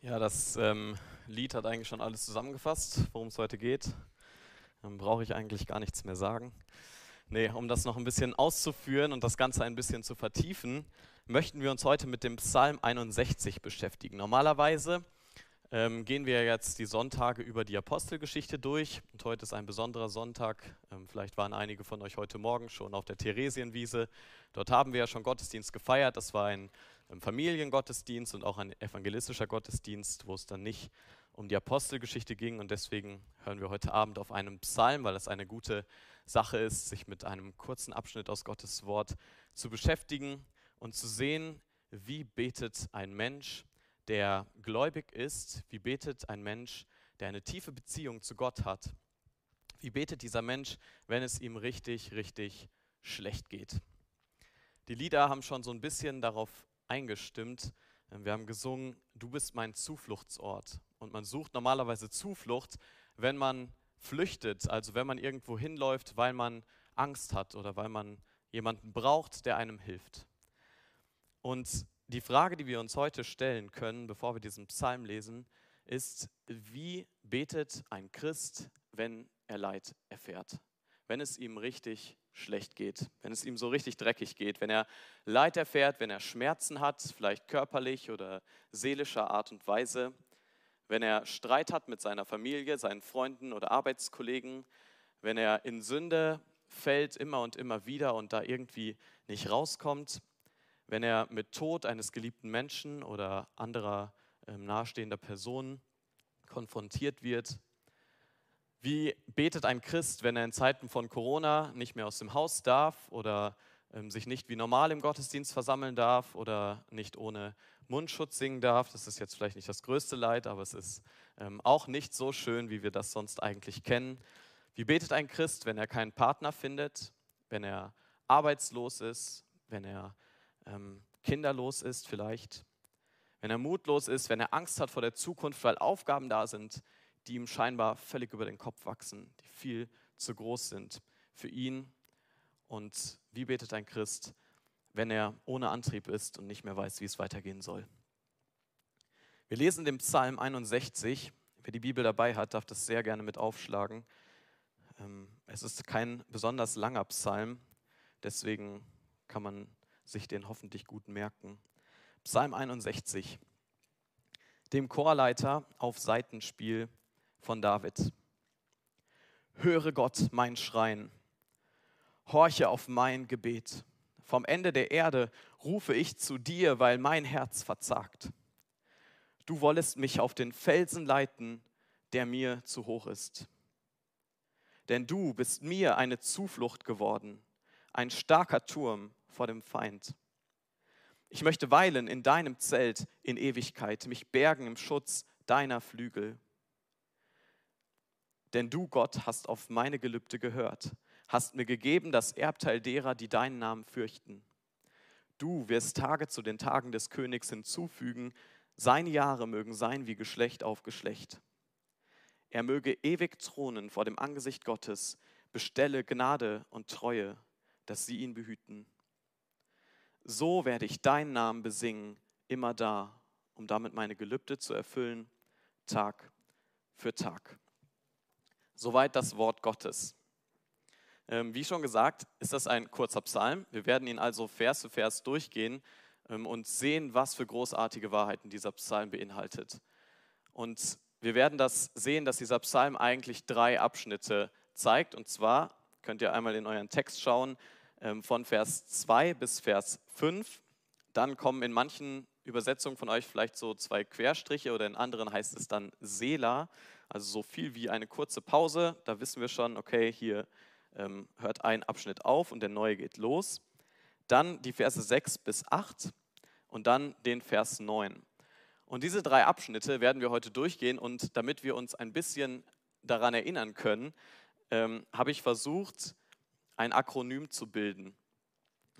Ja, das ähm, Lied hat eigentlich schon alles zusammengefasst, worum es heute geht. Dann brauche ich eigentlich gar nichts mehr sagen. Nee, um das noch ein bisschen auszuführen und das Ganze ein bisschen zu vertiefen, möchten wir uns heute mit dem Psalm 61 beschäftigen. Normalerweise ähm, gehen wir jetzt die Sonntage über die Apostelgeschichte durch. Und heute ist ein besonderer Sonntag. Ähm, vielleicht waren einige von euch heute Morgen schon auf der Theresienwiese. Dort haben wir ja schon Gottesdienst gefeiert. Das war ein ähm, Familiengottesdienst und auch ein evangelistischer Gottesdienst, wo es dann nicht um die Apostelgeschichte ging. Und deswegen hören wir heute Abend auf einen Psalm, weil das eine gute Sache ist, sich mit einem kurzen Abschnitt aus Gottes Wort zu beschäftigen und zu sehen, wie betet ein Mensch, der gläubig ist, wie betet ein Mensch, der eine tiefe Beziehung zu Gott hat, wie betet dieser Mensch, wenn es ihm richtig, richtig schlecht geht. Die Lieder haben schon so ein bisschen darauf eingestimmt. Wir haben gesungen, du bist mein Zufluchtsort. Und man sucht normalerweise Zuflucht, wenn man flüchtet, also wenn man irgendwo hinläuft, weil man Angst hat oder weil man jemanden braucht, der einem hilft. Und die Frage, die wir uns heute stellen können, bevor wir diesen Psalm lesen, ist, wie betet ein Christ, wenn er Leid erfährt? Wenn es ihm richtig schlecht geht, wenn es ihm so richtig dreckig geht, wenn er Leid erfährt, wenn er Schmerzen hat, vielleicht körperlich oder seelischer Art und Weise, wenn er Streit hat mit seiner Familie, seinen Freunden oder Arbeitskollegen, wenn er in Sünde fällt immer und immer wieder und da irgendwie nicht rauskommt, wenn er mit Tod eines geliebten Menschen oder anderer ähm, nahestehender Personen konfrontiert wird. Wie betet ein Christ, wenn er in Zeiten von Corona nicht mehr aus dem Haus darf oder ähm, sich nicht wie normal im Gottesdienst versammeln darf oder nicht ohne Mundschutz singen darf? Das ist jetzt vielleicht nicht das größte Leid, aber es ist ähm, auch nicht so schön, wie wir das sonst eigentlich kennen. Wie betet ein Christ, wenn er keinen Partner findet, wenn er arbeitslos ist, wenn er ähm, kinderlos ist vielleicht, wenn er mutlos ist, wenn er Angst hat vor der Zukunft, weil Aufgaben da sind, die ihm scheinbar völlig über den Kopf wachsen, die viel zu groß sind für ihn. Und wie betet ein Christ, wenn er ohne Antrieb ist und nicht mehr weiß, wie es weitergehen soll? Wir lesen den Psalm 61. Wer die Bibel dabei hat, darf das sehr gerne mit aufschlagen. Ähm, es ist kein besonders langer Psalm, deswegen kann man sich den hoffentlich gut merken. Psalm 61, dem Chorleiter auf Seitenspiel von David. Höre Gott mein Schreien, horche auf mein Gebet. Vom Ende der Erde rufe ich zu dir, weil mein Herz verzagt. Du wollest mich auf den Felsen leiten, der mir zu hoch ist. Denn du bist mir eine Zuflucht geworden, ein starker Turm vor dem Feind. Ich möchte weilen in deinem Zelt in Ewigkeit, mich bergen im Schutz deiner Flügel. Denn du, Gott, hast auf meine Gelübde gehört, hast mir gegeben das Erbteil derer, die deinen Namen fürchten. Du wirst Tage zu den Tagen des Königs hinzufügen, seine Jahre mögen sein wie Geschlecht auf Geschlecht. Er möge ewig thronen vor dem Angesicht Gottes, bestelle Gnade und Treue, dass sie ihn behüten. So werde ich deinen Namen besingen, immer da, um damit meine Gelübde zu erfüllen, Tag für Tag. Soweit das Wort Gottes. Ähm, wie schon gesagt, ist das ein kurzer Psalm. Wir werden ihn also Vers für Vers durchgehen ähm, und sehen, was für großartige Wahrheiten dieser Psalm beinhaltet. Und wir werden das sehen, dass dieser Psalm eigentlich drei Abschnitte zeigt. Und zwar könnt ihr einmal in euren Text schauen, ähm, von Vers 2 bis Vers 5. Dann kommen in manchen Übersetzungen von euch vielleicht so zwei Querstriche oder in anderen heißt es dann Sela, also so viel wie eine kurze Pause. Da wissen wir schon, okay, hier ähm, hört ein Abschnitt auf und der neue geht los. Dann die Verse 6 bis 8 und dann den Vers 9. Und diese drei Abschnitte werden wir heute durchgehen und damit wir uns ein bisschen daran erinnern können, ähm, habe ich versucht, ein Akronym zu bilden.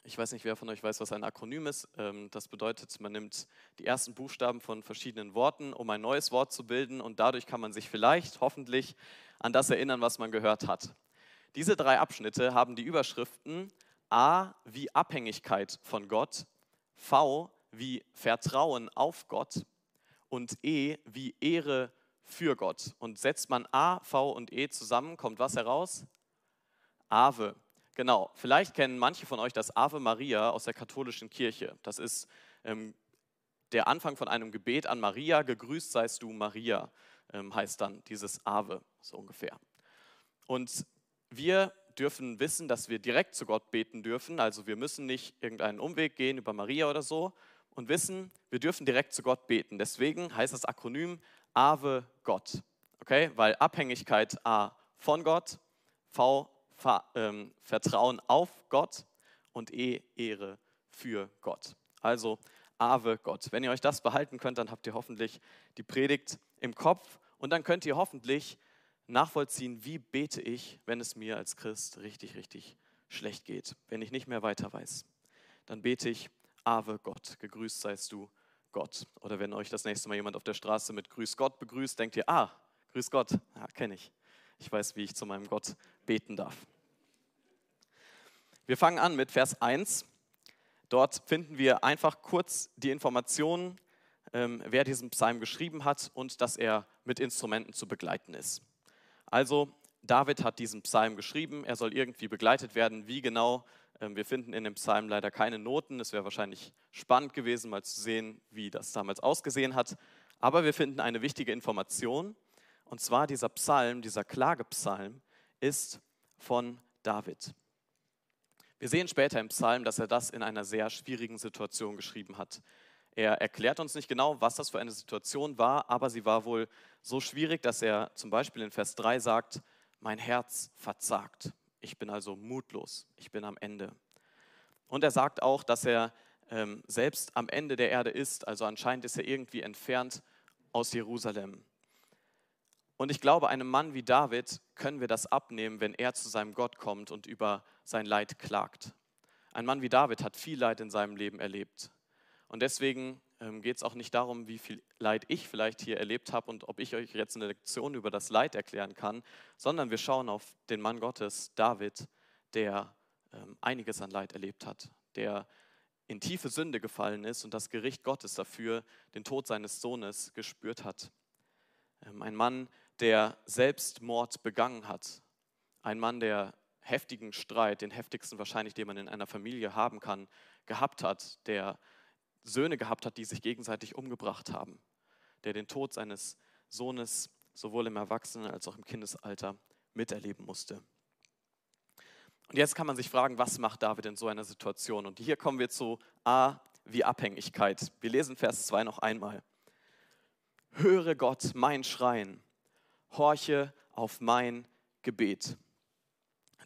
Ich weiß nicht, wer von euch weiß, was ein Akronym ist. Ähm, das bedeutet, man nimmt die ersten Buchstaben von verschiedenen Worten, um ein neues Wort zu bilden und dadurch kann man sich vielleicht, hoffentlich, an das erinnern, was man gehört hat. Diese drei Abschnitte haben die Überschriften A wie Abhängigkeit von Gott, V wie Vertrauen auf Gott und E wie Ehre für Gott. Und setzt man A, V und E zusammen, kommt was heraus? Ave. Genau, vielleicht kennen manche von euch das Ave Maria aus der katholischen Kirche. Das ist ähm, der Anfang von einem Gebet an Maria. Gegrüßt seist du, Maria, ähm, heißt dann dieses Ave, so ungefähr. Und wir dürfen wissen, dass wir direkt zu Gott beten dürfen. Also wir müssen nicht irgendeinen Umweg gehen über Maria oder so. Und wissen, wir dürfen direkt zu Gott beten. Deswegen heißt das Akronym Ave Gott. Okay? Weil Abhängigkeit A von Gott, V Vertrauen auf Gott und E Ehre für Gott. Also Ave Gott. Wenn ihr euch das behalten könnt, dann habt ihr hoffentlich die Predigt im Kopf und dann könnt ihr hoffentlich nachvollziehen, wie bete ich, wenn es mir als Christ richtig, richtig schlecht geht, wenn ich nicht mehr weiter weiß. Dann bete ich Ave Gott, gegrüßt seist du Gott. Oder wenn euch das nächste Mal jemand auf der Straße mit Grüß Gott begrüßt, denkt ihr, ah, Grüß Gott, ja, kenne ich. Ich weiß, wie ich zu meinem Gott beten darf. Wir fangen an mit Vers 1. Dort finden wir einfach kurz die Informationen, ähm, wer diesen Psalm geschrieben hat und dass er mit Instrumenten zu begleiten ist. Also, David hat diesen Psalm geschrieben, er soll irgendwie begleitet werden. Wie genau? Ähm, wir finden in dem Psalm leider keine Noten. Es wäre wahrscheinlich spannend gewesen, mal zu sehen, wie das damals ausgesehen hat. Aber wir finden eine wichtige Information und zwar dieser Psalm, dieser Klagepsalm, ist von David. Wir sehen später im Psalm, dass er das in einer sehr schwierigen Situation geschrieben hat. Er erklärt uns nicht genau, was das für eine Situation war, aber sie war wohl so schwierig, dass er zum Beispiel in Vers 3 sagt, mein Herz verzagt. Ich bin also mutlos. Ich bin am Ende. Und er sagt auch, dass er ähm, selbst am Ende der Erde ist. Also anscheinend ist er irgendwie entfernt aus Jerusalem. Und ich glaube, einem Mann wie David können wir das abnehmen, wenn er zu seinem Gott kommt und über sein Leid klagt. Ein Mann wie David hat viel Leid in seinem Leben erlebt. Und deswegen ähm, geht es auch nicht darum, wie viel Leid ich vielleicht hier erlebt habe und ob ich euch jetzt eine Lektion über das Leid erklären kann, sondern wir schauen auf den Mann Gottes, David, der ähm, einiges an Leid erlebt hat, der in tiefe Sünde gefallen ist und das Gericht Gottes dafür, den Tod seines Sohnes, gespürt hat. Ähm, ein Mann, der Selbstmord begangen hat. Ein Mann, der heftigen Streit, den heftigsten wahrscheinlich, den man in einer Familie haben kann, gehabt hat, der Söhne gehabt hat, die sich gegenseitig umgebracht haben, der den Tod seines Sohnes sowohl im Erwachsenen- als auch im Kindesalter miterleben musste. Und jetzt kann man sich fragen, was macht David in so einer Situation? Und hier kommen wir zu A wie Abhängigkeit. Wir lesen Vers 2 noch einmal. Höre Gott mein Schreien horche auf mein Gebet.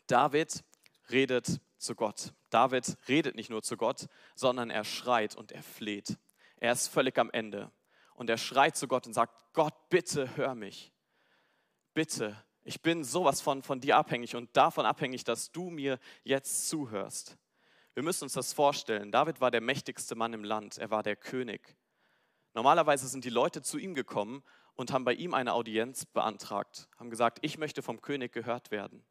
David redet zu Gott. David redet nicht nur zu Gott, sondern er schreit und er fleht. Er ist völlig am Ende. Und er schreit zu Gott und sagt, Gott, bitte hör mich. Bitte, ich bin sowas von, von dir abhängig und davon abhängig, dass du mir jetzt zuhörst. Wir müssen uns das vorstellen. David war der mächtigste Mann im Land. Er war der König. Normalerweise sind die Leute zu ihm gekommen und haben bei ihm eine Audienz beantragt, haben gesagt, ich möchte vom König gehört werden.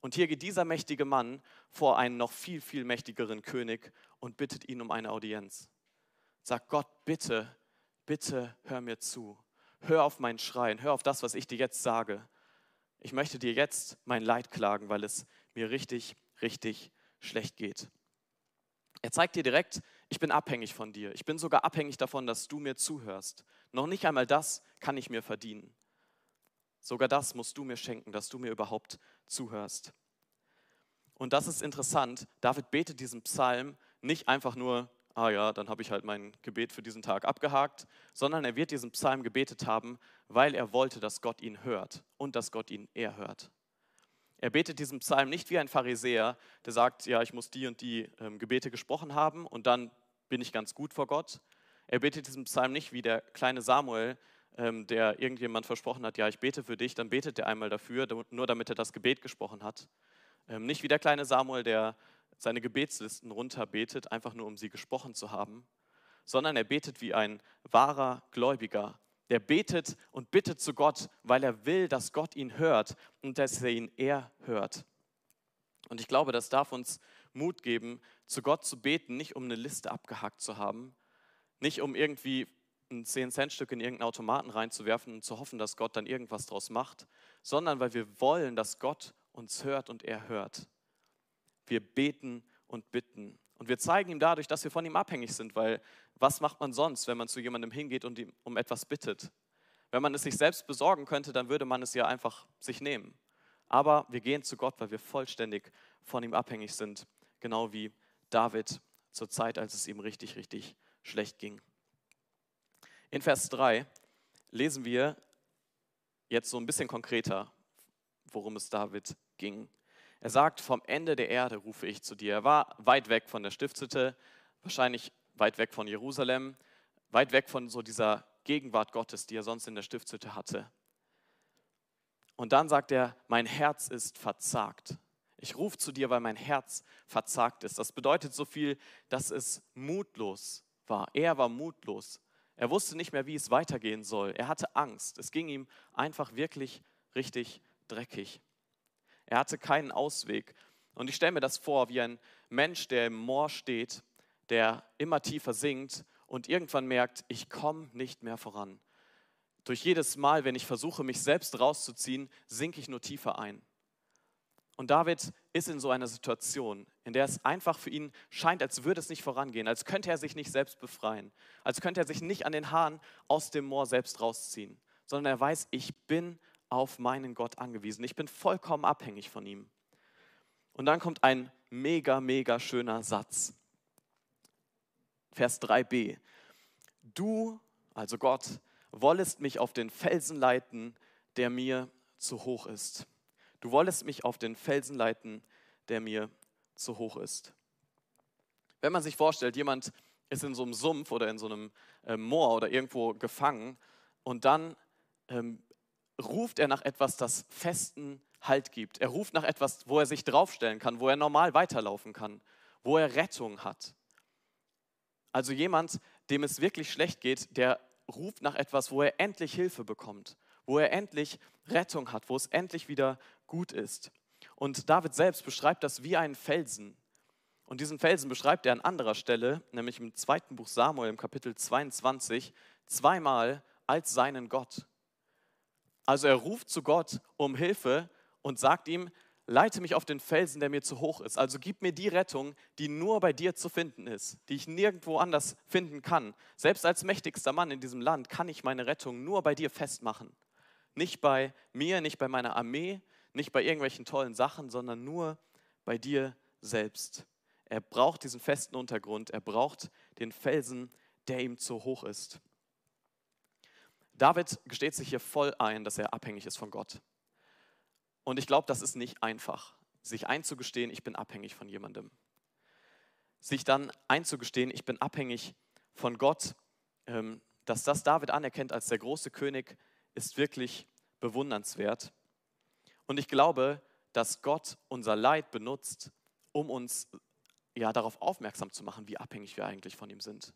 Und hier geht dieser mächtige Mann vor einen noch viel, viel mächtigeren König und bittet ihn um eine Audienz. Sagt Gott, bitte, bitte hör mir zu. Hör auf mein Schreien, hör auf das, was ich dir jetzt sage. Ich möchte dir jetzt mein Leid klagen, weil es mir richtig, richtig schlecht geht. Er zeigt dir direkt, ich bin abhängig von dir. Ich bin sogar abhängig davon, dass du mir zuhörst. Noch nicht einmal das kann ich mir verdienen. Sogar das musst du mir schenken, dass du mir überhaupt zuhörst. Und das ist interessant. David betet diesen Psalm nicht einfach nur, ah ja, dann habe ich halt mein Gebet für diesen Tag abgehakt, sondern er wird diesen Psalm gebetet haben, weil er wollte, dass Gott ihn hört und dass Gott ihn erhört. Er betet diesen Psalm nicht wie ein Pharisäer, der sagt, ja, ich muss die und die ähm, Gebete gesprochen haben und dann bin ich ganz gut vor Gott. Er betet diesen Psalm nicht wie der kleine Samuel, ähm, der irgendjemand versprochen hat, ja, ich bete für dich, dann betet er einmal dafür, nur damit er das Gebet gesprochen hat. Ähm, nicht wie der kleine Samuel, der seine Gebetslisten runterbetet, einfach nur um sie gesprochen zu haben, sondern er betet wie ein wahrer Gläubiger, der betet und bittet zu Gott, weil er will, dass Gott ihn hört und dass er ihn erhört. Und ich glaube, das darf uns Mut geben, zu Gott zu beten, nicht um eine Liste abgehakt zu haben, nicht um irgendwie ein 10-Cent-Stück in irgendeinen Automaten reinzuwerfen und zu hoffen, dass Gott dann irgendwas draus macht, sondern weil wir wollen, dass Gott uns hört und er hört. Wir beten und bitten. Und wir zeigen ihm dadurch, dass wir von ihm abhängig sind, weil was macht man sonst, wenn man zu jemandem hingeht und ihm um etwas bittet? Wenn man es sich selbst besorgen könnte, dann würde man es ja einfach sich nehmen. Aber wir gehen zu Gott, weil wir vollständig von ihm abhängig sind, genau wie David zur Zeit, als es ihm richtig, richtig schlecht ging. In Vers 3 lesen wir jetzt so ein bisschen konkreter, worum es David ging. Er sagt, vom Ende der Erde rufe ich zu dir. Er war weit weg von der Stiftshütte, wahrscheinlich weit weg von Jerusalem, weit weg von so dieser Gegenwart Gottes, die er sonst in der Stiftshütte hatte. Und dann sagt er, mein Herz ist verzagt. Ich rufe zu dir, weil mein Herz verzagt ist. Das bedeutet so viel, dass es mutlos war. Er war mutlos. Er wusste nicht mehr, wie es weitergehen soll. Er hatte Angst. Es ging ihm einfach wirklich richtig dreckig. Er hatte keinen Ausweg. Und ich stelle mir das vor, wie ein Mensch, der im Moor steht, der immer tiefer sinkt und irgendwann merkt, ich komme nicht mehr voran. Durch jedes Mal, wenn ich versuche, mich selbst rauszuziehen, sinke ich nur tiefer ein. Und David ist in so einer Situation, in der es einfach für ihn scheint, als würde es nicht vorangehen, als könnte er sich nicht selbst befreien, als könnte er sich nicht an den Haaren aus dem Moor selbst rausziehen, sondern er weiß, ich bin auf meinen Gott angewiesen. Ich bin vollkommen abhängig von ihm. Und dann kommt ein mega, mega schöner Satz. Vers 3b. Du, also Gott, wollest mich auf den Felsen leiten, der mir zu hoch ist. Du wollest mich auf den Felsen leiten, der mir zu hoch ist. Wenn man sich vorstellt, jemand ist in so einem Sumpf oder in so einem äh, Moor oder irgendwo gefangen und dann ähm, ruft er nach etwas, das festen Halt gibt. Er ruft nach etwas, wo er sich draufstellen kann, wo er normal weiterlaufen kann, wo er Rettung hat. Also jemand, dem es wirklich schlecht geht, der ruft nach etwas, wo er endlich Hilfe bekommt, wo er endlich Rettung hat, wo es endlich wieder gut ist. Und David selbst beschreibt das wie einen Felsen. Und diesen Felsen beschreibt er an anderer Stelle, nämlich im zweiten Buch Samuel im Kapitel 22, zweimal als seinen Gott. Also er ruft zu Gott um Hilfe und sagt ihm, leite mich auf den Felsen, der mir zu hoch ist. Also gib mir die Rettung, die nur bei dir zu finden ist, die ich nirgendwo anders finden kann. Selbst als mächtigster Mann in diesem Land kann ich meine Rettung nur bei dir festmachen. Nicht bei mir, nicht bei meiner Armee, nicht bei irgendwelchen tollen Sachen, sondern nur bei dir selbst. Er braucht diesen festen Untergrund, er braucht den Felsen, der ihm zu hoch ist. David gesteht sich hier voll ein, dass er abhängig ist von Gott. Und ich glaube, das ist nicht einfach, sich einzugestehen, ich bin abhängig von jemandem. Sich dann einzugestehen, ich bin abhängig von Gott, ähm, dass das David anerkennt als der große König, ist wirklich bewundernswert. Und ich glaube, dass Gott unser Leid benutzt, um uns ja darauf aufmerksam zu machen, wie abhängig wir eigentlich von ihm sind.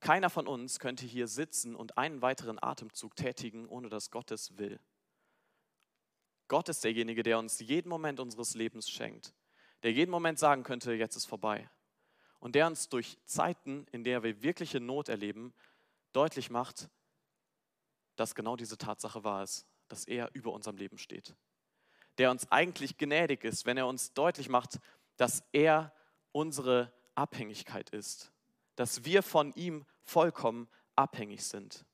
Keiner von uns könnte hier sitzen und einen weiteren Atemzug tätigen, ohne dass Gott es will. Gott ist derjenige, der uns jeden Moment unseres Lebens schenkt, der jeden Moment sagen könnte, jetzt ist vorbei. Und der uns durch Zeiten, in der wir wirkliche Not erleben, deutlich macht, dass genau diese Tatsache wahr ist, dass er über unserem Leben steht der uns eigentlich gnädig ist, wenn er uns deutlich macht, dass er unsere Abhängigkeit ist, dass wir von ihm vollkommen abhängig sind.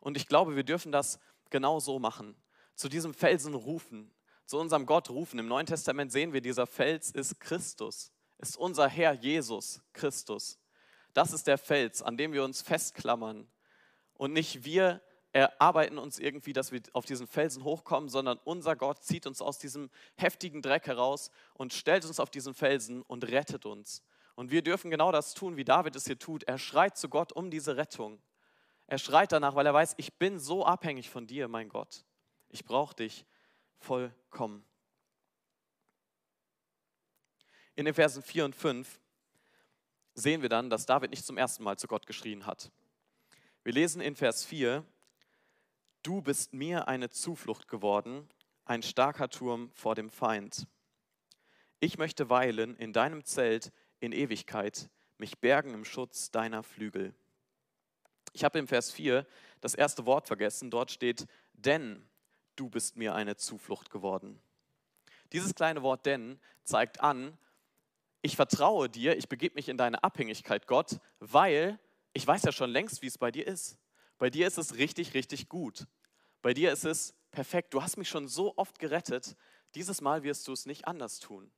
Und ich glaube, wir dürfen das genau so machen. Zu diesem Felsen rufen, zu unserem Gott rufen. Im Neuen Testament sehen wir, dieser Fels ist Christus, ist unser Herr Jesus Christus. Das ist der Fels, an dem wir uns festklammern und nicht wir erarbeiten uns irgendwie, dass wir auf diesen Felsen hochkommen, sondern unser Gott zieht uns aus diesem heftigen Dreck heraus und stellt uns auf diesen Felsen und rettet uns. Und wir dürfen genau das tun, wie David es hier tut. Er schreit zu Gott um diese Rettung. Er schreit danach, weil er weiß, ich bin so abhängig von dir, mein Gott. Ich brauche dich vollkommen. In den Versen 4 und 5 sehen wir dann, dass David nicht zum ersten Mal zu Gott geschrien hat. Wir lesen in Vers 4, Du bist mir eine Zuflucht geworden, ein starker Turm vor dem Feind. Ich möchte weilen in deinem Zelt in Ewigkeit, mich bergen im Schutz deiner Flügel. Ich habe im Vers 4 das erste Wort vergessen. Dort steht, denn du bist mir eine Zuflucht geworden. Dieses kleine Wort denn zeigt an, ich vertraue dir, ich begebe mich in deine Abhängigkeit, Gott, weil ich weiß ja schon längst, wie es bei dir ist. Bei dir ist es richtig, richtig gut. Bei dir ist es perfekt. Du hast mich schon so oft gerettet. Dieses Mal wirst du es nicht anders tun.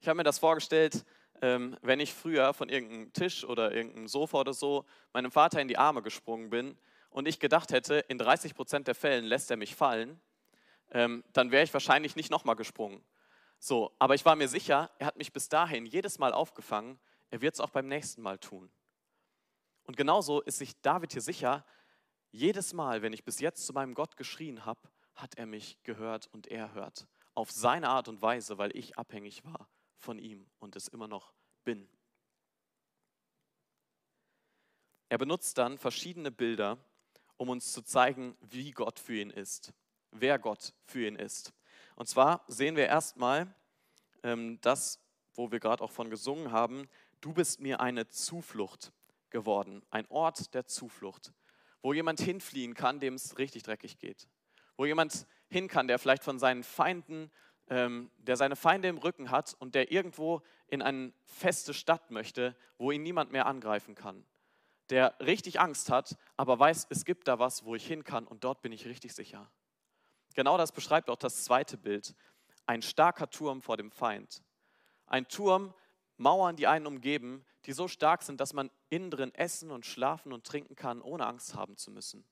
Ich habe mir das vorgestellt, ähm, wenn ich früher von irgendeinem Tisch oder irgendeinem Sofa oder so meinem Vater in die Arme gesprungen bin und ich gedacht hätte, in 30 Prozent der Fällen lässt er mich fallen, ähm, dann wäre ich wahrscheinlich nicht nochmal gesprungen. So, aber ich war mir sicher, er hat mich bis dahin jedes Mal aufgefangen, er wird es auch beim nächsten Mal tun. Und genauso ist sich David hier sicher, jedes Mal, wenn ich bis jetzt zu meinem Gott geschrien habe, hat er mich gehört und er hört. Auf seine Art und Weise, weil ich abhängig war von ihm und es immer noch bin. Er benutzt dann verschiedene Bilder, um uns zu zeigen, wie Gott für ihn ist, wer Gott für ihn ist. Und zwar sehen wir erstmal ähm, das, wo wir gerade auch von gesungen haben, du bist mir eine Zuflucht geworden, ein Ort der Zuflucht, wo jemand hinfliehen kann, dem es richtig dreckig geht, wo jemand hin kann, der vielleicht von seinen Feinden, ähm, der seine Feinde im Rücken hat und der irgendwo in eine feste Stadt möchte, wo ihn niemand mehr angreifen kann, der richtig Angst hat, aber weiß, es gibt da was, wo ich hin kann und dort bin ich richtig sicher. Genau das beschreibt auch das zweite Bild, ein starker Turm vor dem Feind. Ein Turm, Mauern, die einen umgeben, die so stark sind, dass man innen drin essen und schlafen und trinken kann, ohne Angst haben zu müssen.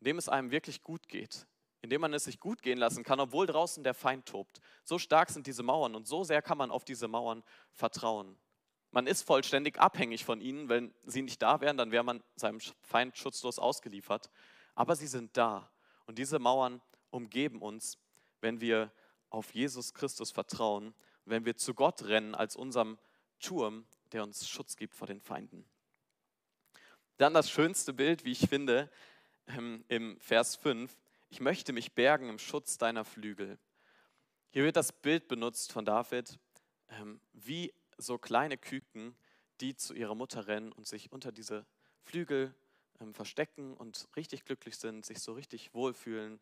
Indem es einem wirklich gut geht, indem man es sich gut gehen lassen kann, obwohl draußen der Feind tobt. So stark sind diese Mauern und so sehr kann man auf diese Mauern vertrauen. Man ist vollständig abhängig von ihnen. Wenn sie nicht da wären, dann wäre man seinem Feind schutzlos ausgeliefert. Aber sie sind da. Und diese Mauern umgeben uns, wenn wir auf Jesus Christus vertrauen wenn wir zu Gott rennen als unserem Turm, der uns Schutz gibt vor den Feinden. Dann das schönste Bild, wie ich finde, ähm, im Vers 5. Ich möchte mich bergen im Schutz deiner Flügel. Hier wird das Bild benutzt von David, ähm, wie so kleine Küken, die zu ihrer Mutter rennen und sich unter diese Flügel ähm, verstecken und richtig glücklich sind, sich so richtig wohlfühlen,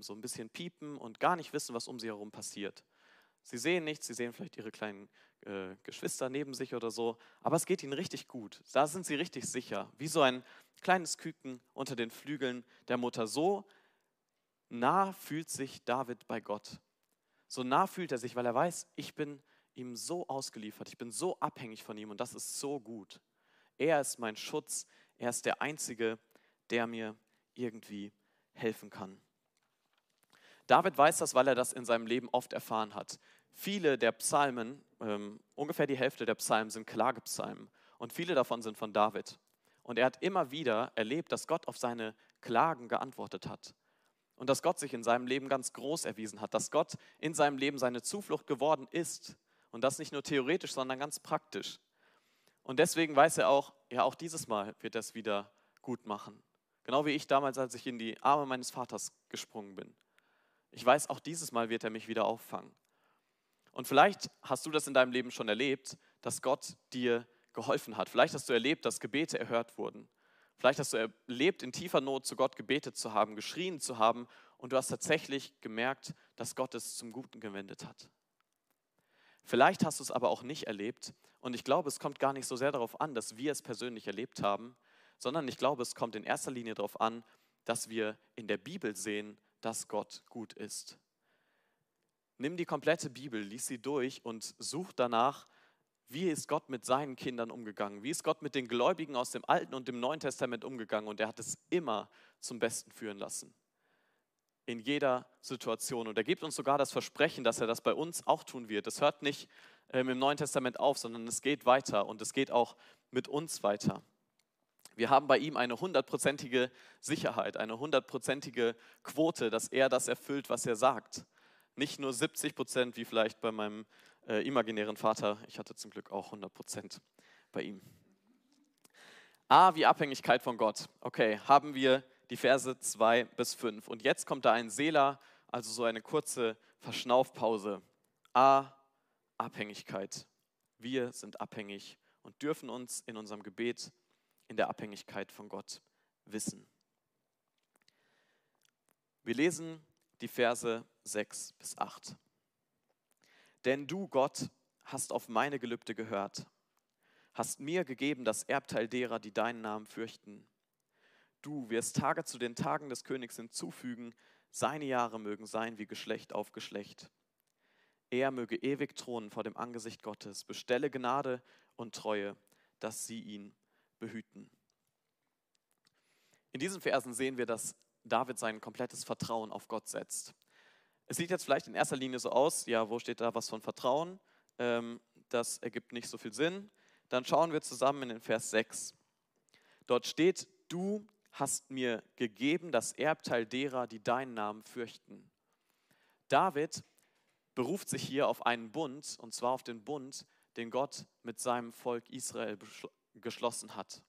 so ein bisschen piepen und gar nicht wissen, was um sie herum passiert. Sie sehen nichts, sie sehen vielleicht ihre kleinen äh, Geschwister neben sich oder so, aber es geht ihnen richtig gut. Da sind sie richtig sicher, wie so ein kleines Küken unter den Flügeln der Mutter. So nah fühlt sich David bei Gott. So nah fühlt er sich, weil er weiß, ich bin ihm so ausgeliefert, ich bin so abhängig von ihm und das ist so gut. Er ist mein Schutz, er ist der Einzige, der mir irgendwie helfen kann. David weiß das, weil er das in seinem Leben oft erfahren hat. Viele der Psalmen, ähm, ungefähr die Hälfte der Psalmen sind Klagepsalmen und viele davon sind von David. Und er hat immer wieder erlebt, dass Gott auf seine Klagen geantwortet hat. Und dass Gott sich in seinem Leben ganz groß erwiesen hat, dass Gott in seinem Leben seine Zuflucht geworden ist. Und das nicht nur theoretisch, sondern ganz praktisch. Und deswegen weiß er auch, ja, auch dieses Mal wird er es wieder gut machen. Genau wie ich damals, als ich in die Arme meines Vaters gesprungen bin. Ich weiß, auch dieses Mal wird er mich wieder auffangen. Und vielleicht hast du das in deinem Leben schon erlebt, dass Gott dir geholfen hat. Vielleicht hast du erlebt, dass Gebete erhört wurden. Vielleicht hast du erlebt, in tiefer Not zu Gott gebetet zu haben, geschrien zu haben und du hast tatsächlich gemerkt, dass Gott es zum Guten gewendet hat. Vielleicht hast du es aber auch nicht erlebt und ich glaube, es kommt gar nicht so sehr darauf an, dass wir es persönlich erlebt haben, sondern ich glaube, es kommt in erster Linie darauf an, dass wir in der Bibel sehen, dass Gott gut ist nimm die komplette Bibel, lies sie durch und such danach, wie ist Gott mit seinen Kindern umgegangen? Wie ist Gott mit den Gläubigen aus dem Alten und dem Neuen Testament umgegangen? Und er hat es immer zum Besten führen lassen. In jeder Situation. Und er gibt uns sogar das Versprechen, dass er das bei uns auch tun wird. Es hört nicht ähm, im Neuen Testament auf, sondern es geht weiter und es geht auch mit uns weiter. Wir haben bei ihm eine hundertprozentige Sicherheit, eine hundertprozentige Quote, dass er das erfüllt, was er sagt. Nicht nur 70 Prozent, wie vielleicht bei meinem äh, imaginären Vater. Ich hatte zum Glück auch 100 Prozent bei ihm. A wie Abhängigkeit von Gott. Okay, haben wir die Verse 2 bis 5. Und jetzt kommt da ein Sela, also so eine kurze Verschnaufpause. A, Abhängigkeit. Wir sind abhängig und dürfen uns in unserem Gebet in der Abhängigkeit von Gott wissen. Wir lesen die Verse 6 bis 8. Denn du, Gott, hast auf meine Gelübde gehört, hast mir gegeben das Erbteil derer, die deinen Namen fürchten. Du wirst Tage zu den Tagen des Königs hinzufügen, seine Jahre mögen sein wie Geschlecht auf Geschlecht. Er möge ewig thronen vor dem Angesicht Gottes, bestelle Gnade und Treue, dass sie ihn behüten. In diesen Versen sehen wir, dass David sein komplettes Vertrauen auf Gott setzt. Es sieht jetzt vielleicht in erster Linie so aus, ja, wo steht da was von Vertrauen? Ähm, das ergibt nicht so viel Sinn. Dann schauen wir zusammen in den Vers 6. Dort steht, du hast mir gegeben das Erbteil derer, die deinen Namen fürchten. David beruft sich hier auf einen Bund, und zwar auf den Bund, den Gott mit seinem Volk Israel geschlossen hat.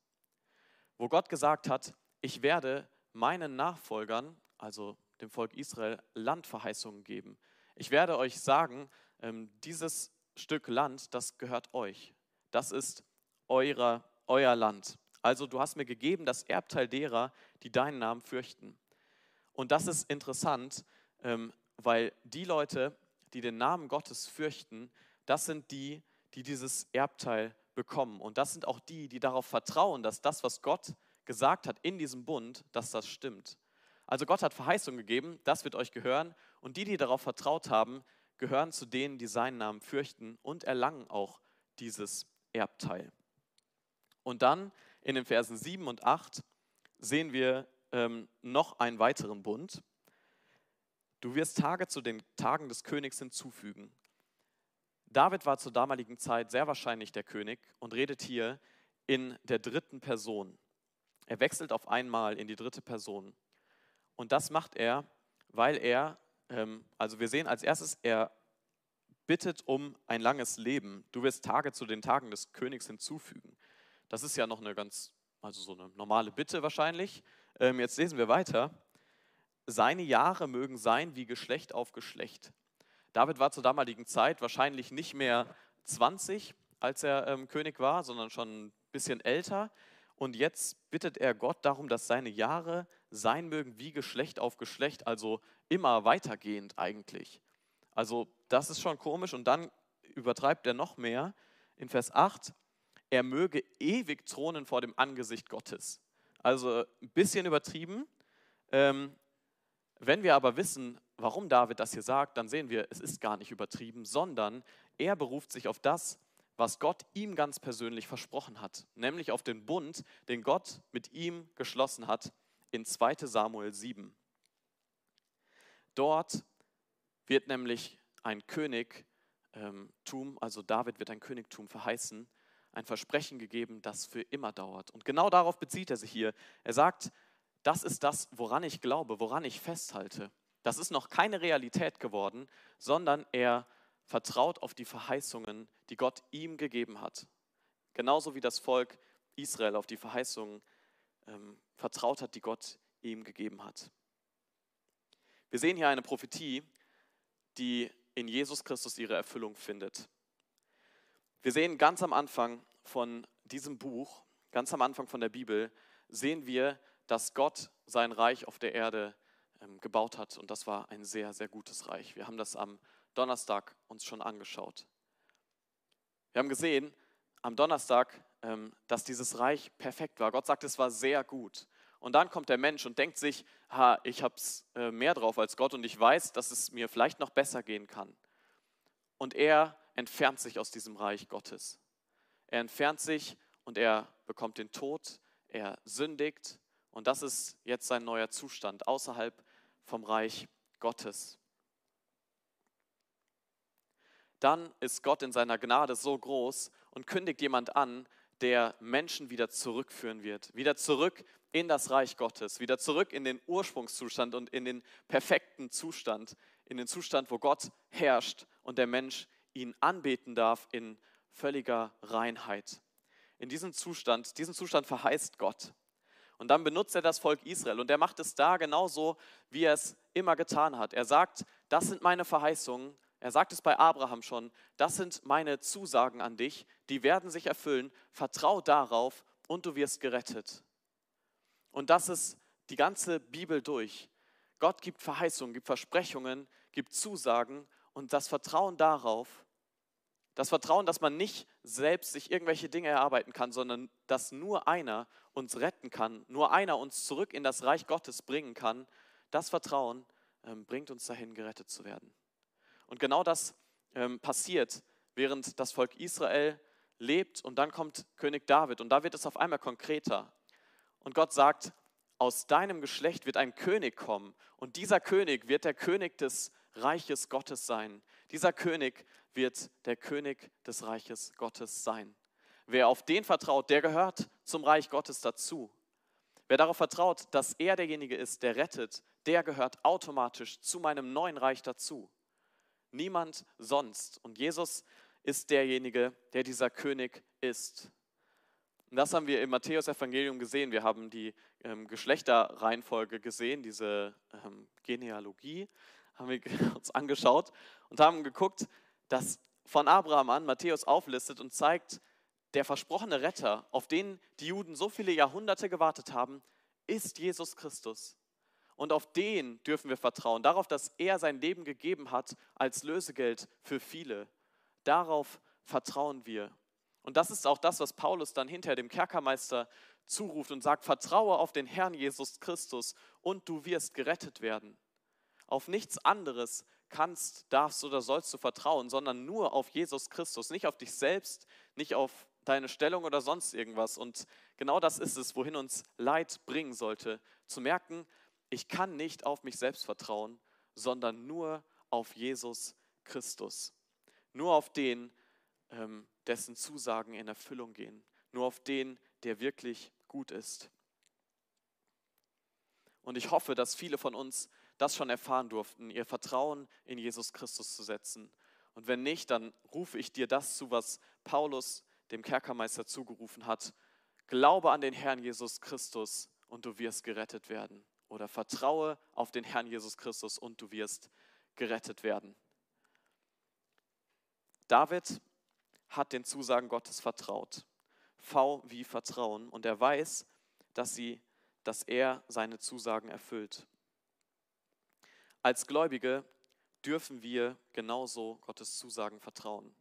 Wo Gott gesagt hat, ich werde meinen Nachfolgern, also dem Volk Israel, Landverheißungen geben. Ich werde euch sagen, ähm, dieses Stück Land, das gehört euch. Das ist eurer, euer Land. Also du hast mir gegeben das Erbteil derer, die deinen Namen fürchten. Und das ist interessant, ähm, weil die Leute, die den Namen Gottes fürchten, das sind die, die dieses Erbteil bekommen. Und das sind auch die, die darauf vertrauen, dass das, was Gott gesagt hat in diesem Bund, dass das stimmt. Also Gott hat Verheißung gegeben, das wird euch gehören. Und die, die darauf vertraut haben, gehören zu denen, die seinen Namen fürchten und erlangen auch dieses Erbteil. Und dann in den Versen 7 und 8 sehen wir ähm, noch einen weiteren Bund. Du wirst Tage zu den Tagen des Königs hinzufügen. David war zur damaligen Zeit sehr wahrscheinlich der König und redet hier in der dritten Person. Er wechselt auf einmal in die dritte Person. Und das macht er, weil er, ähm, also wir sehen als erstes, er bittet um ein langes Leben. Du wirst Tage zu den Tagen des Königs hinzufügen. Das ist ja noch eine ganz, also so eine normale Bitte wahrscheinlich. Ähm, jetzt lesen wir weiter. Seine Jahre mögen sein wie Geschlecht auf Geschlecht. David war zur damaligen Zeit wahrscheinlich nicht mehr 20, als er ähm, König war, sondern schon ein bisschen älter. Und jetzt bittet er Gott darum, dass seine Jahre sein mögen wie Geschlecht auf Geschlecht, also immer weitergehend eigentlich. Also das ist schon komisch. Und dann übertreibt er noch mehr in Vers 8, er möge ewig thronen vor dem Angesicht Gottes. Also ein bisschen übertrieben. Ähm, wenn wir aber wissen, warum David das hier sagt, dann sehen wir, es ist gar nicht übertrieben, sondern er beruft sich auf das, was Gott ihm ganz persönlich versprochen hat, nämlich auf den Bund, den Gott mit ihm geschlossen hat in 2 Samuel 7. Dort wird nämlich ein Königtum, also David wird ein Königtum verheißen, ein Versprechen gegeben, das für immer dauert. Und genau darauf bezieht er sich hier. Er sagt, das ist das, woran ich glaube, woran ich festhalte. Das ist noch keine Realität geworden, sondern er vertraut auf die Verheißungen, die Gott ihm gegeben hat. Genauso wie das Volk Israel auf die Verheißungen ähm, vertraut hat, die Gott ihm gegeben hat. Wir sehen hier eine Prophetie, die in Jesus Christus ihre Erfüllung findet. Wir sehen ganz am Anfang von diesem Buch, ganz am Anfang von der Bibel, sehen wir, dass Gott sein Reich auf der Erde ähm, gebaut hat. Und das war ein sehr, sehr gutes Reich. Wir haben das am Donnerstag uns schon angeschaut. Wir haben gesehen am Donnerstag, ähm, dass dieses Reich perfekt war. Gott sagt, es war sehr gut. Und dann kommt der Mensch und denkt sich, ha, ich habe es äh, mehr drauf als Gott und ich weiß, dass es mir vielleicht noch besser gehen kann. Und er entfernt sich aus diesem Reich Gottes. Er entfernt sich und er bekommt den Tod, er sündigt und das ist jetzt sein neuer Zustand außerhalb vom Reich Gottes. Dann ist Gott in seiner Gnade so groß und kündigt jemand an, der Menschen wieder zurückführen wird, wieder zurück in das Reich Gottes, wieder zurück in den Ursprungszustand und in den perfekten Zustand, in den Zustand, wo Gott herrscht und der Mensch ihn anbeten darf in völliger Reinheit. In diesem Zustand, diesen Zustand verheißt Gott. Und dann benutzt er das Volk Israel und er macht es da genauso, wie er es immer getan hat. Er sagt, das sind meine Verheißungen. Er sagt es bei Abraham schon, das sind meine Zusagen an dich, die werden sich erfüllen. Vertrau darauf und du wirst gerettet. Und das ist die ganze Bibel durch. Gott gibt Verheißungen, gibt Versprechungen, gibt Zusagen und das Vertrauen darauf, das Vertrauen, dass man nicht selbst sich irgendwelche Dinge erarbeiten kann, sondern dass nur einer uns retten kann, nur einer uns zurück in das Reich Gottes bringen kann, das Vertrauen ähm, bringt uns dahin, gerettet zu werden. Und genau das ähm, passiert, während das Volk Israel lebt und dann kommt König David und da wird es auf einmal konkreter. Und Gott sagt, aus deinem Geschlecht wird ein König kommen und dieser König wird der König des Reiches Gottes sein. Dieser König wird der König des Reiches Gottes sein. Wer auf den vertraut, der gehört zum Reich Gottes dazu. Wer darauf vertraut, dass er derjenige ist, der rettet, der gehört automatisch zu meinem neuen Reich dazu. Niemand sonst. Und Jesus ist derjenige, der dieser König ist. Und das haben wir im Matthäus-Evangelium gesehen. Wir haben die ähm, Geschlechterreihenfolge gesehen, diese ähm, Genealogie, haben wir uns angeschaut und haben geguckt, dass von Abraham an Matthäus auflistet und zeigt, der versprochene Retter, auf den die Juden so viele Jahrhunderte gewartet haben, ist Jesus Christus. Und auf den dürfen wir vertrauen, darauf, dass er sein Leben gegeben hat als Lösegeld für viele. Darauf vertrauen wir. Und das ist auch das, was Paulus dann hinter dem Kerkermeister zuruft und sagt, vertraue auf den Herrn Jesus Christus und du wirst gerettet werden. Auf nichts anderes kannst, darfst oder sollst du vertrauen, sondern nur auf Jesus Christus, nicht auf dich selbst, nicht auf deine Stellung oder sonst irgendwas. Und genau das ist es, wohin uns Leid bringen sollte, zu merken, ich kann nicht auf mich selbst vertrauen, sondern nur auf Jesus Christus. Nur auf den, ähm, dessen Zusagen in Erfüllung gehen. Nur auf den, der wirklich gut ist. Und ich hoffe, dass viele von uns das schon erfahren durften, ihr Vertrauen in Jesus Christus zu setzen. Und wenn nicht, dann rufe ich dir das zu, was Paulus dem Kerkermeister zugerufen hat. Glaube an den Herrn Jesus Christus und du wirst gerettet werden. Oder vertraue auf den Herrn Jesus Christus und du wirst gerettet werden. David hat den Zusagen Gottes vertraut. V wie Vertrauen. Und er weiß, dass, sie, dass er seine Zusagen erfüllt. Als Gläubige dürfen wir genauso Gottes Zusagen vertrauen.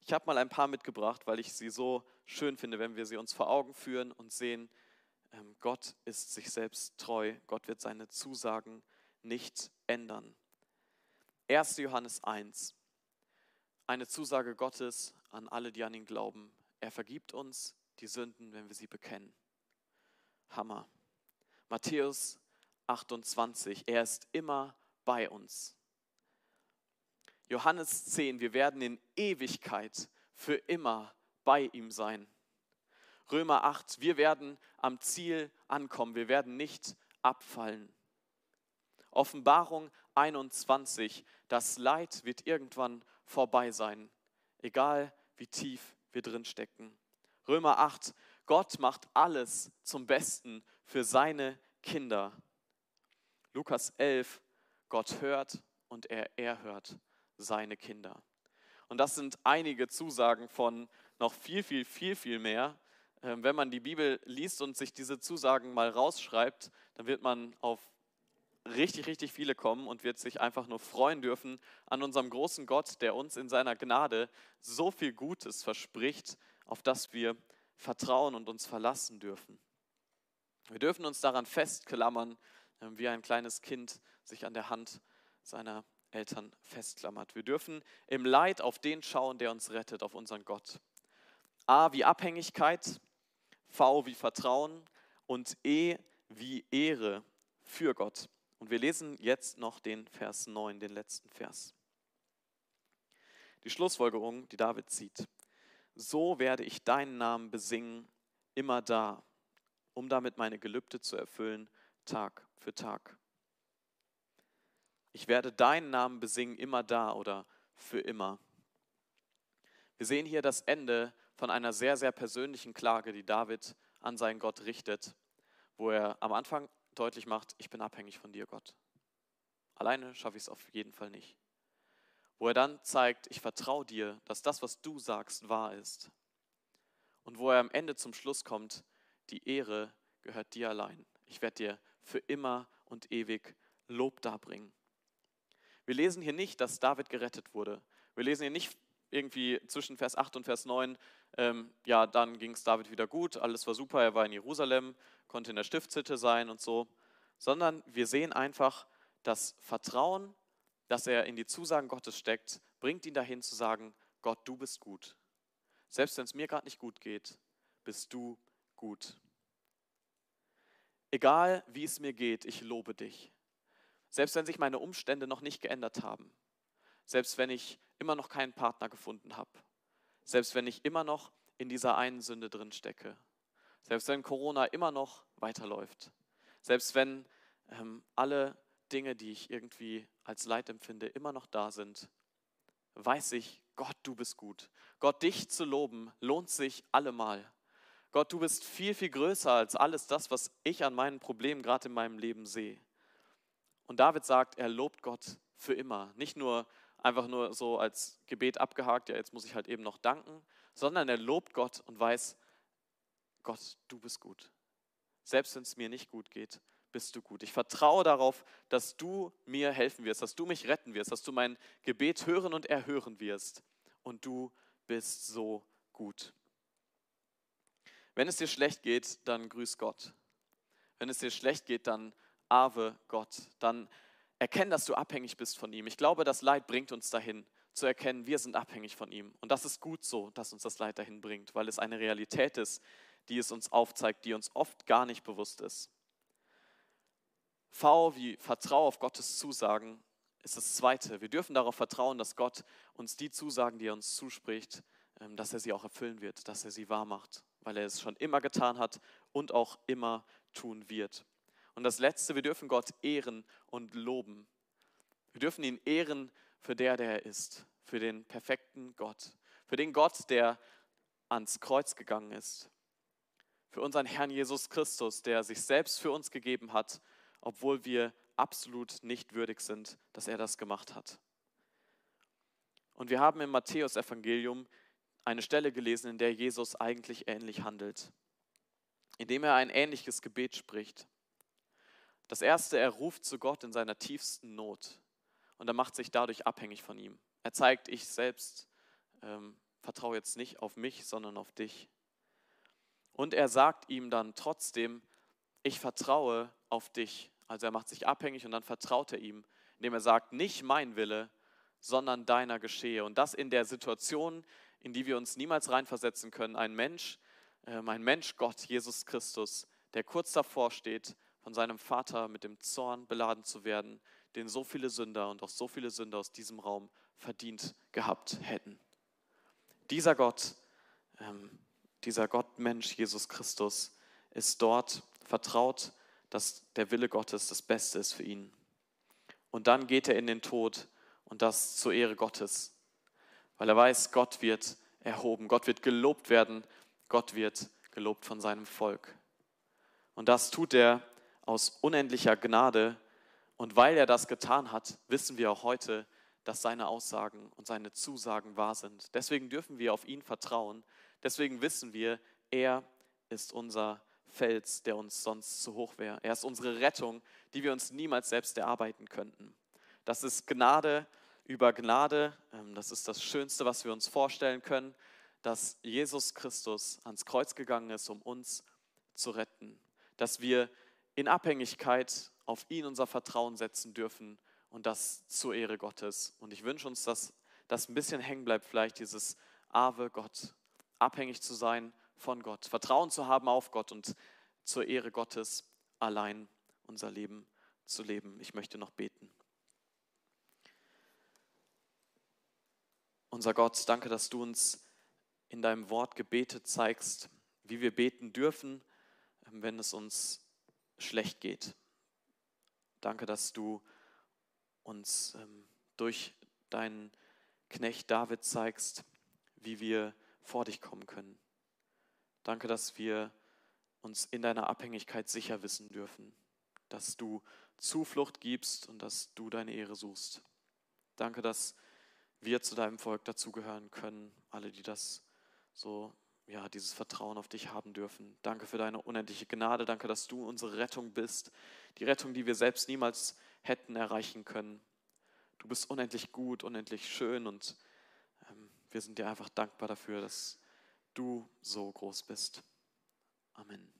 Ich habe mal ein paar mitgebracht, weil ich sie so schön finde, wenn wir sie uns vor Augen führen und sehen, Gott ist sich selbst treu, Gott wird seine Zusagen nicht ändern. 1. Johannes 1, eine Zusage Gottes an alle, die an ihn glauben. Er vergibt uns die Sünden, wenn wir sie bekennen. Hammer. Matthäus 28, er ist immer bei uns. Johannes 10, wir werden in Ewigkeit für immer bei ihm sein. Römer 8, wir werden am Ziel ankommen, wir werden nicht abfallen. Offenbarung 21, das Leid wird irgendwann vorbei sein, egal wie tief wir drin stecken. Römer 8, Gott macht alles zum Besten für seine Kinder. Lukas 11, Gott hört und er erhört seine Kinder. Und das sind einige Zusagen von noch viel, viel, viel, viel mehr. Ähm, wenn man die Bibel liest und sich diese Zusagen mal rausschreibt, dann wird man auf richtig, richtig viele kommen und wird sich einfach nur freuen dürfen an unserem großen Gott, der uns in seiner Gnade so viel Gutes verspricht, auf das wir vertrauen und uns verlassen dürfen. Wir dürfen uns daran festklammern, ähm, wie ein kleines Kind sich an der Hand seiner Eltern festklammert. Wir dürfen im Leid auf den schauen, der uns rettet, auf unseren Gott. A wie Abhängigkeit, V wie Vertrauen und E wie Ehre für Gott. Und wir lesen jetzt noch den Vers 9, den letzten Vers. Die Schlussfolgerung, die David zieht. So werde ich deinen Namen besingen, immer da, um damit meine Gelübde zu erfüllen, Tag für Tag. Ich werde deinen Namen besingen, immer da oder für immer. Wir sehen hier das Ende von einer sehr, sehr persönlichen Klage, die David an seinen Gott richtet, wo er am Anfang deutlich macht, ich bin abhängig von dir, Gott. Alleine schaffe ich es auf jeden Fall nicht. Wo er dann zeigt, ich vertraue dir, dass das, was du sagst, wahr ist. Und wo er am Ende zum Schluss kommt, die Ehre gehört dir allein. Ich werde dir für immer und ewig Lob darbringen. Wir lesen hier nicht, dass David gerettet wurde. Wir lesen hier nicht irgendwie zwischen Vers 8 und Vers 9, ähm, ja, dann ging es David wieder gut, alles war super, er war in Jerusalem, konnte in der Stiftshütte sein und so, sondern wir sehen einfach, das Vertrauen, das er in die Zusagen Gottes steckt, bringt ihn dahin zu sagen, Gott, du bist gut. Selbst wenn es mir gerade nicht gut geht, bist du gut. Egal wie es mir geht, ich lobe dich. Selbst wenn sich meine Umstände noch nicht geändert haben, selbst wenn ich immer noch keinen Partner gefunden habe, selbst wenn ich immer noch in dieser einen Sünde drin stecke, selbst wenn Corona immer noch weiterläuft, selbst wenn ähm, alle Dinge, die ich irgendwie als Leid empfinde, immer noch da sind, weiß ich, Gott, du bist gut. Gott, dich zu loben, lohnt sich allemal. Gott, du bist viel, viel größer als alles das, was ich an meinen Problemen gerade in meinem Leben sehe. Und David sagt, er lobt Gott für immer. Nicht nur einfach nur so als Gebet abgehakt, ja, jetzt muss ich halt eben noch danken, sondern er lobt Gott und weiß, Gott, du bist gut. Selbst wenn es mir nicht gut geht, bist du gut. Ich vertraue darauf, dass du mir helfen wirst, dass du mich retten wirst, dass du mein Gebet hören und erhören wirst. Und du bist so gut. Wenn es dir schlecht geht, dann grüß Gott. Wenn es dir schlecht geht, dann ave Gott. Dann erkenn, dass du abhängig bist von ihm. Ich glaube, das Leid bringt uns dahin, zu erkennen, wir sind abhängig von ihm. Und das ist gut so, dass uns das Leid dahin bringt, weil es eine Realität ist, die es uns aufzeigt, die uns oft gar nicht bewusst ist. V wie Vertrau auf Gottes Zusagen ist das Zweite. Wir dürfen darauf vertrauen, dass Gott uns die Zusagen, die er uns zuspricht, ähm, dass er sie auch erfüllen wird, dass er sie wahr macht, weil er es schon immer getan hat und auch immer tun wird. Und das Letzte, wir dürfen Gott ehren und loben. Wir dürfen ihn ehren für der, der er ist, für den perfekten Gott, für den Gott, der ans Kreuz gegangen ist, für unseren Herrn Jesus Christus, der sich selbst für uns gegeben hat obwohl wir absolut nicht würdig sind, dass er das gemacht hat. Und wir haben im Matthäusevangelium eine Stelle gelesen, in der Jesus eigentlich ähnlich handelt, indem er ein ähnliches Gebet spricht. Das erste, er ruft zu Gott in seiner tiefsten Not und er macht sich dadurch abhängig von ihm. Er zeigt, ich selbst ähm, vertraue jetzt nicht auf mich, sondern auf dich. Und er sagt ihm dann trotzdem, ich vertraue auf dich. Also er macht sich abhängig und dann vertraut er ihm, indem er sagt, nicht mein Wille, sondern deiner geschehe. Und das in der Situation, in die wir uns niemals reinversetzen können. Ein Mensch, ähm, ein Mensch Gott, Jesus Christus, der kurz davor steht, von seinem Vater mit dem Zorn beladen zu werden, den so viele Sünder und auch so viele Sünder aus diesem Raum verdient gehabt hätten. Dieser Gott, ähm, dieser Gott Mensch Jesus Christus ist dort vertraut dass der Wille Gottes das Beste ist für ihn. Und dann geht er in den Tod und das zur Ehre Gottes, weil er weiß, Gott wird erhoben, Gott wird gelobt werden, Gott wird gelobt von seinem Volk. Und das tut er aus unendlicher Gnade. Und weil er das getan hat, wissen wir auch heute, dass seine Aussagen und seine Zusagen wahr sind. Deswegen dürfen wir auf ihn vertrauen. Deswegen wissen wir, er ist unser Fels, der uns sonst zu hoch wäre. Er ist unsere Rettung, die wir uns niemals selbst erarbeiten könnten. Das ist Gnade über Gnade. Ähm, das ist das Schönste, was wir uns vorstellen können, dass Jesus Christus ans Kreuz gegangen ist, um uns zu retten. Dass wir in Abhängigkeit auf ihn unser Vertrauen setzen dürfen und das zur Ehre Gottes. Und ich wünsche uns, dass das ein bisschen hängen bleibt, vielleicht dieses Ave Gott, abhängig zu sein von Gott, Vertrauen zu haben auf Gott und zur Ehre Gottes allein unser Leben zu leben. Ich möchte noch beten. Unser Gott, danke, dass du uns in deinem Wort gebetet zeigst, wie wir beten dürfen, wenn es uns schlecht geht. Danke, dass du uns ähm, durch deinen Knecht David zeigst, wie wir vor dich kommen können. Danke, dass wir uns in deiner Abhängigkeit sicher wissen dürfen, dass du Zuflucht gibst und dass du deine Ehre suchst. Danke, dass wir zu deinem Volk dazugehören können, alle, die das so ja, dieses Vertrauen auf dich haben dürfen. Danke für deine unendliche Gnade. Danke, dass du unsere Rettung bist. Die Rettung, die wir selbst niemals hätten erreichen können. Du bist unendlich gut, unendlich schön und ähm, wir sind dir einfach dankbar dafür, dass du so groß bist. Amen.